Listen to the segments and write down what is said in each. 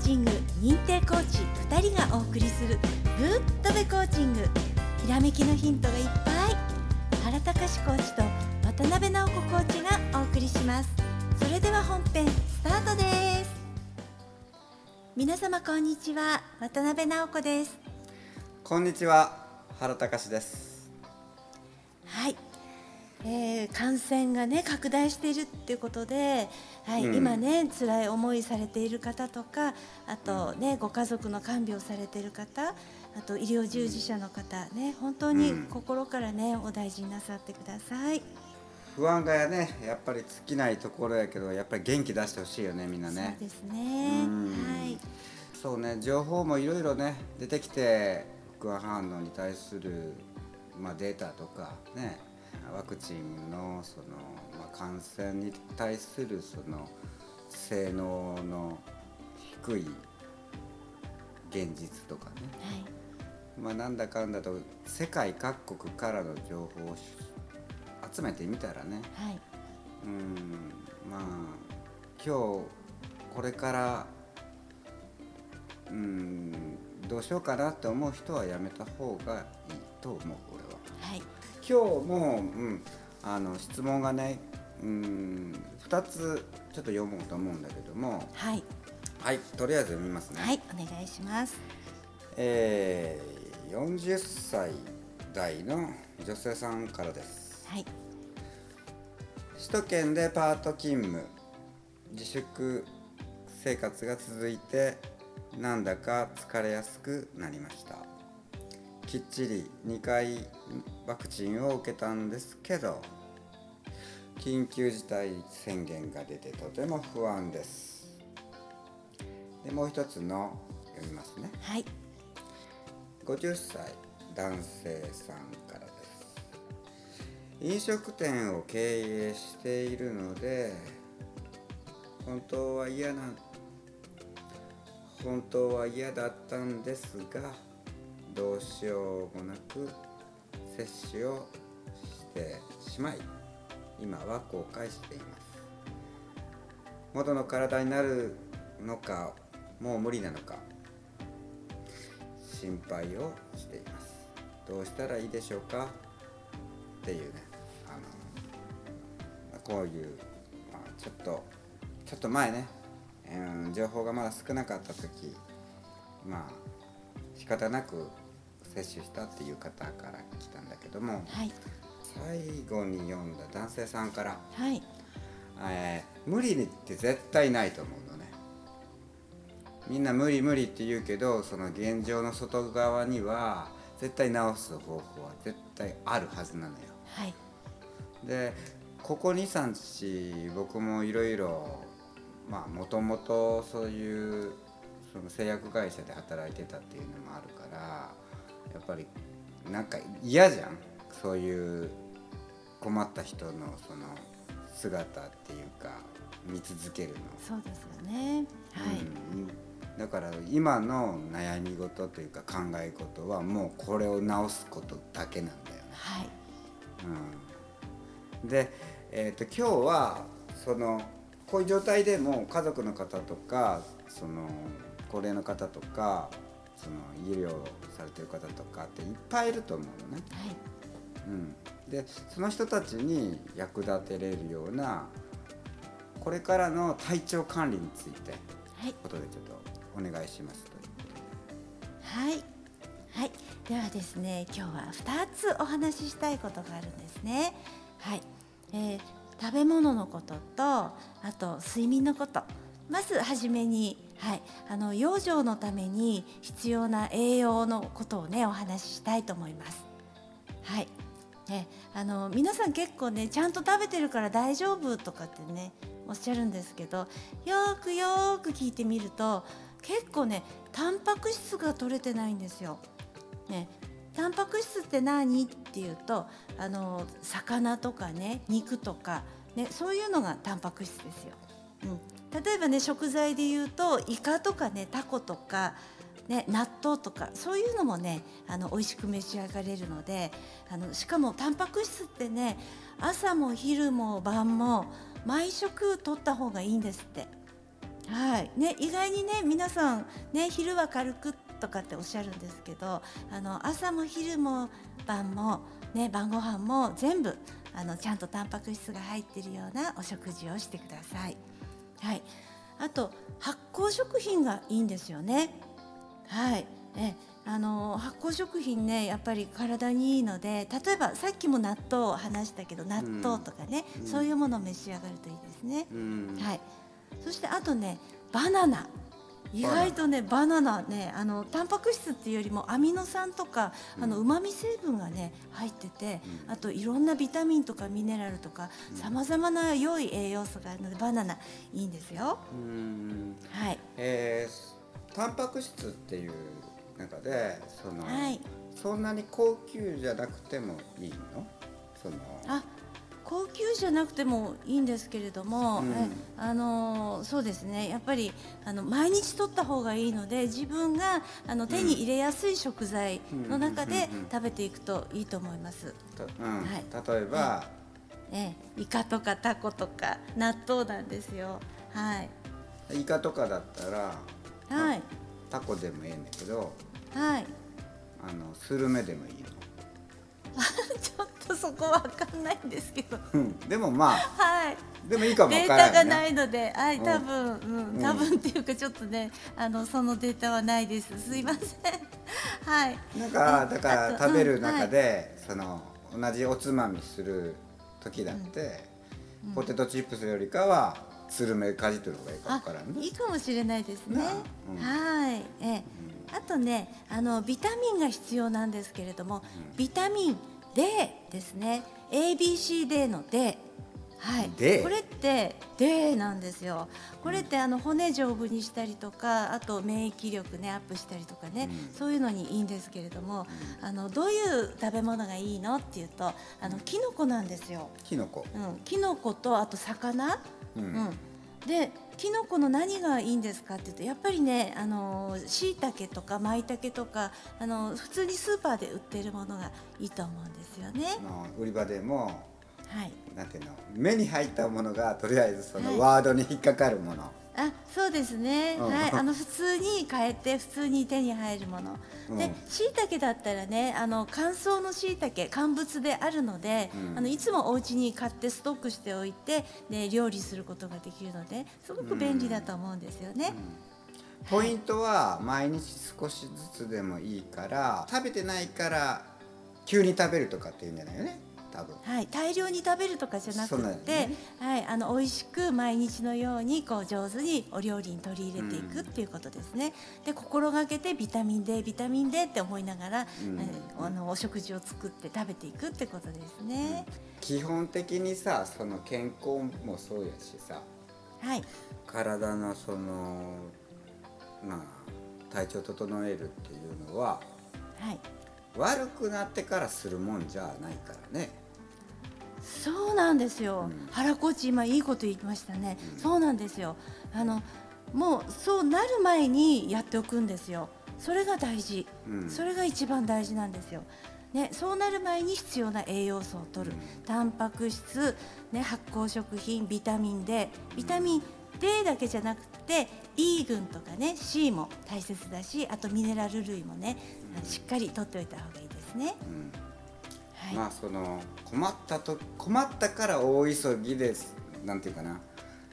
ーチング認定コーチ2人がお送りするグッドベコーチング。ひらめきのヒントがいっぱい。原隆コーチと渡辺直子コーチがお送りします。それでは本編スタートです。皆様こんにちは。渡辺直子です。こんにちは。原隆です。はいえー、感染がね拡大しているっていうことで、はい、うん、今ね辛い思いされている方とかあとねご家族の看病されている方あと医療従事者の方ね本当に心からね、お大事になさってください。不安がねやっぱり尽きないところやけどやっぱり元気出してほしいよねみんなね。そうですね。はい。そうね情報もいろいろね出てきて副反応に対するまあデータとかねワクチンのその、まあ、感染に対するその性能の低い現実とかね、はい、まあなんだかんだと世界各国からの情報を集めてみたらね、はい、うんまあ今日これからうんどうしようかなって思う人はやめた方がいいと思う俺は。日も、うん、あの質問がね、うん、2つちょっと読もうと思うんだけども。はい。はいとりあえず読みますね。はいお願いします。えー、40歳代の女性さんからです。はい。首都圏でパート勤務自粛生活が続いてなんだか疲れやすくなりましたきっちり2回ワクチンを受けたんですけど緊急事態宣言が出てとても不安です。でもう一つの読みますね。はい。50歳男性さんからです。飲食店を経営しているので本当は嫌な本当は嫌だったんですがどうしようもなく接種をしてしまい今は後悔しています。元の体になるのかもう無理なのか心配をしています。どうしたらいいでしょうか？っていうねあのこういう、まあ、ちょっとちょっと前ね、うん、情報がまだ少なかった時まあ仕方なく接種したっていう方から来たんだけども、はい、最後に読んだ男性さんから、はい。えー、無理って絶対ないと思うのね。みんな無理無理って言うけどその現状の外側には絶対治す方法は絶対あるはずなのよ、はい、でここ23日僕もいろいろまあもともとそういうその製薬会社で働いてたっていうのもあるからやっぱりなんか嫌じゃん。そういう困った人のその姿っていうか見続けるの。そうですよね。はい、うん、だから今の悩み事というか考え事はもうこれを直すことだけなんだよね。はい、うん、で、えーと、今日はそのこういう状態でも家族の方とかその高齢の方とかその医療されてる方とかっていっぱいいると思うのね。はい。うん、でその人たちに役立てれるようなこれからの体調管理について、はい、ことでちょっとお願いしますと。はい、はい、ではですね今日は2つお話ししたいことがあるんですね。はい、えー、食べ物のこととあと睡眠のこと。まずはじめに、はい、あの養生のために必要な栄養のことをねお話ししたいと思います。はいね、あの皆さん結構ねちゃんと食べてるから大丈夫とかってねおっしゃるんですけどよくよく聞いてみると結構ねタンパク質が取れてないんですよ。ね、タンパク質って何っていうとあの魚とかね肉とか、ね、そういうのがタンパク質ですよ。うん、例えばね食材で言うとイカとかねタコとか、ね、納豆とかそういうのもねあの美味しく召し上がれるのであのしかもタンパク質ってね朝も昼も晩も毎食取った方がいいんですって。はいね、意外にね皆さん、ね、昼は軽くとかっておっしゃるんですけどあの朝も昼も晩も、ね、晩ご飯も全部あのちゃんとタンパク質が入っているようなお食事をしてください。はい、あと発酵食品がいいんですよね。はい。えあの発酵食品ねやっぱり体にいいので例えばさっきも納豆を話したけど納豆とかね、うん、そういうものを召し上がるといいですね。うん、はい。そしてあとねバナナ意外とねバナナ。ねあのタンパク質っていうよりもアミノ酸とかうまみ成分がね入ってて、うん、あといろんなビタミンとかミネラルとかさまざまな良い栄養素があるのでバナナいいんですよ。はい、えー、タンパク質っていう中でその、はい、そんなに高級じゃなくてもいいの？そのあ高級じゃなくてもいいんですけれども、うん、あのそうですね。やっぱりあの毎日取った方がいいので自分があの手に入れやすい食材の中で食べていくといいと思います。うん、はい、例えば、ええ、イカとかタコとか納豆なんですよ。はい。イカとかだったら、はい、タコでもいいんだけど、はい。あのスルメでもいいの。ちょっとそこわかんないんですけど、うん、でもまあ、はい、でもいいかもデータがないので、はい、多分、うん、多分っていうかちょっとね、あのそのデータはないです。すいません。はい。なんかだから食べる中で、その同じおつまみする時だって、ポテトチップスよりかはスルメかじってる方がいいかからね。いいかもしれないですね。はい。えあとねあのビタミンが必要なんですけれども、ビタミン D ですね。ABCD の D はい、これって D なんですよ。これってあの骨丈夫にしたりとかあと免疫力ねアップしたりとかね、うん、そういうのにいいんですけれども、うん、あのどういう食べ物がいいのっていうとあのキノコなんですよ。キノコ、うん、キノコとあと魚、うん、うん。できのこの何がいいんですかって言うとやっぱりねあの椎茸とか舞茸とかあの普通にスーパーで売ってるものがいいと思うんですよね。売り場でもはい、なんていうの目に入ったものがとりあえずそのワードに引っかかるもの、はいあそうですね、うん、はい、あの普通に変えて普通に手に入るもの、うん、で椎茸だったらねあの乾燥の椎茸乾物であるので、うん、あのいつもお家に買ってストックしておいて、ね、料理することができるのですごく便利だと思うんですよね。ポイントは毎日少しずつでもいいから食べてないから急に食べるとかっていうんじゃないよね。多分。はい、大量に食べるとかじゃなくて、ね、はい、あの美味しく毎日のようにこう上手にお料理に取り入れていくっていうことですね。うん、で心がけてビタミン D ビタミン D って思いながら、うん、あのお食事を作って食べていくってことですね。うん、基本的にさその健康もそうやしさ、はい、体のそのまあ体調整えるっていうのは、はい、悪くなってからするもんじゃないからね。そうなんですよ、うん、原コーチ今いいこと言いましたね、うん、そうなんですよ。あのもうそうなる前にやっておくんですよ。それが大事、うん、それが一番大事なんですよ。ね、そうなる前に必要な栄養素を取る、タンパク質、ね、発酵食品ビタミン D ビタミン D だけじゃなくて E 群とかね C も大切だしあとミネラル類もねしっかり取っておいた方がいいですね。はい、まあその困ったと困ったから大急ぎですなんていうかな、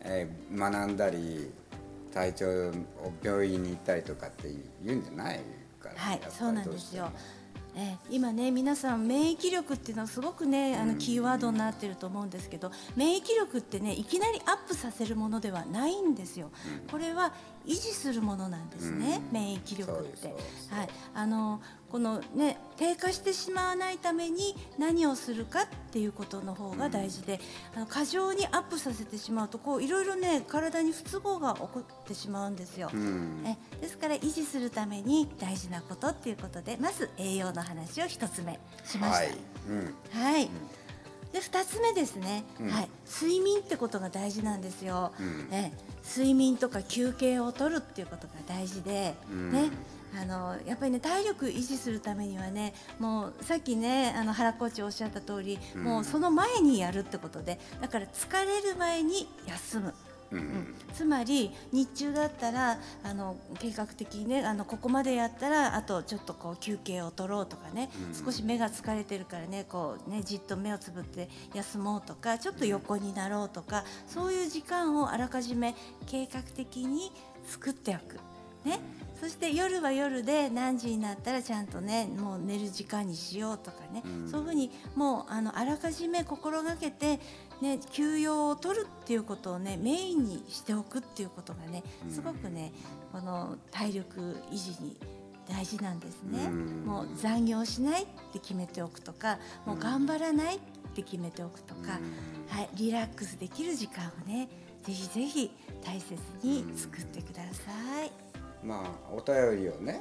えー、学んだり体調を病院に行ったりとかって言うんじゃないから、はい、そうなんですよ。え今ね皆さん免疫力っていうのはすごくねあのキーワードになってると思うんですけど免疫力ってねいきなりアップさせるものではないんですよ。これは維持するものなんですね、免疫力って。はい、あのこのね低下してしまわないために何をするかっていうことの方が大事で、あの過剰にアップさせてしまうとこういろいろね体に不都合が起こってしまうんですよ。えですから維持するために大事なことっていうことでまず栄養の話を一つ目しました。はい、うん。はい、で2つ目ですね、うん、はい、睡眠ってことが大事なんですよ、うん、え睡眠とか休憩をとるっていうことが大事で、うん、ね。あのやっぱりね体力維持するためにはねもうさっきねあの原コーチおっしゃった通り、もうその前にやるってことでだから疲れる前に休むうんうんつまり日中だったらあの計画的にねあのここまでやったらあとちょっとこう休憩を取ろうとかね、うん少し目が疲れてるからねこうねじっと目をつぶって休もうとかちょっと横になろうとか、そういう時間をあらかじめ計画的に作っておく。ね、そして夜は夜で何時になったらちゃんとねもう寝る時間にしようとかね、うん。そういうふうにもうあのあらかじめ心がけて、ね、休養を取るっていうことをねメインにしておくっていうことがねうん。すごくねこの体力維持に大事なんですね。うん。もう残業しないって決めておくとかもう頑張らないって決めておくとか、はい、リラックスできる時間をねぜひぜひ大切に作ってください。まあお便りをね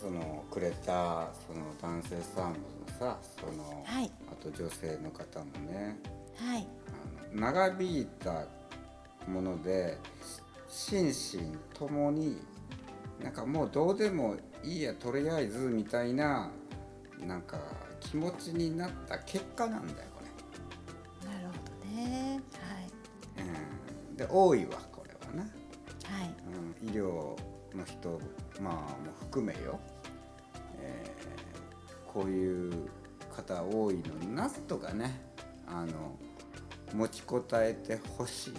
そのくれたその男性さんもさその、はいあと女性の方もねはい、あの長引いたもので心身ともになんかもうどうでもいいやとりあえずみたいななんか気持ちになった結果なんだよこれ。なるほどね。うん、で多いわこれはな。はい、はい、うん、医療の人まあも含めよ、えーこういう方多いのになんとかね。あの持ちこたえてほしい。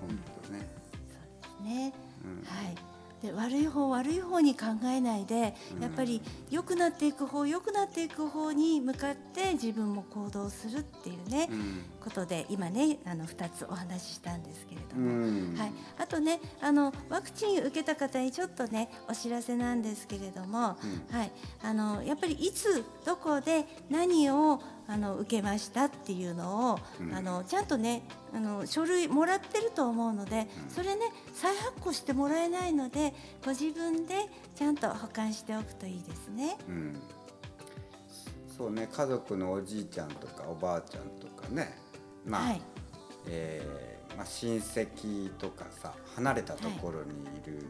本当ね、そうですね。うん。はい。で悪い方悪い方に考えないで、うん。やっぱり良くなっていく方良くなっていく方に向かって自分も行動するっていうね、うん。ことで今ねあの2つお話ししたんですけれどうも、ん。はい、あとねあのワクチン受けた方にちょっとねお知らせなんですけれども、うん。はい、あのやっぱりいつどこで何をあの受けましたっていうのを、うん。あのちゃんとねあの書類もらってると思うので、うん。それね再発行してもらえないのでご自分でちゃんと保管しておくといいですね。うん。そうね家族のおじいちゃんとかおばあちゃんとかねまあ、はい。えーまあ、親戚とかさ離れたところにいる、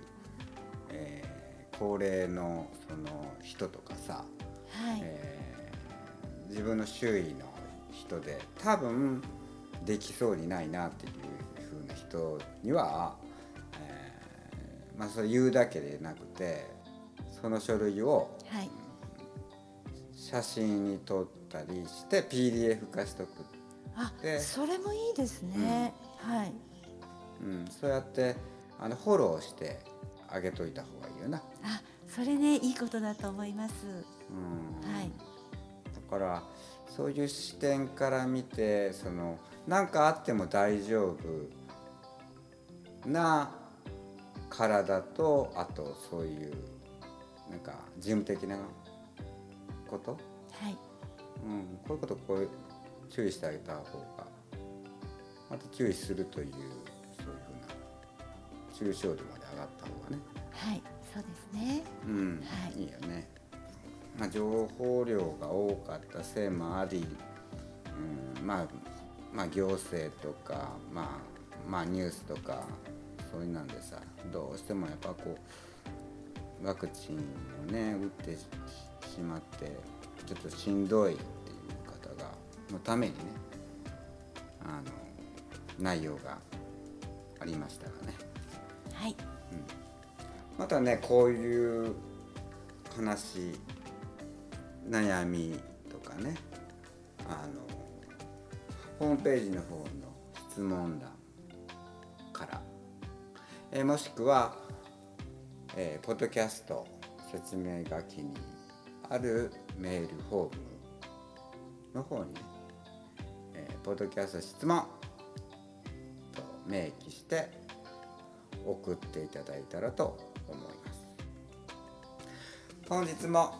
えー高齢のその人とかさ、はい、えー自分の周囲の人で多分できそうにないなっていう風な人には、えーまあ、それ言うだけでなくてその書類をはい、写真に撮ったりして PDF 化しとく、あでそれもいいですね。はい。うん、そうやってあのフォローしてあげといた方がいいよな。あそれねいいことだと思います。うんはい。だからそういう視点から見てその何かあっても大丈夫な体とあとそういうなんか事務的なこと、はい。うん、こういうことこう注意してあげた方がまた注意するというそういうふうな抽象度まで上がった方がね、はい。そうですね。うんはいいいよね。まあ、情報量が多かったせいもあり、うんまあ、まあ行政とか、まあ、まあニュースとかそういうなんでさどうしてもやっぱこうワクチンをね打ってししまってちょっとしんどいっていう方がのためにねあの内容がありましたがね。はい。またねこういう話悩みとかね。あのホームページの方の質問欄から、えもしくは、えーポッドキャスト説明書きにあるメールフォームの方にね、えーポッドキャスト質問と明記して送っていただいたらと思います。本日も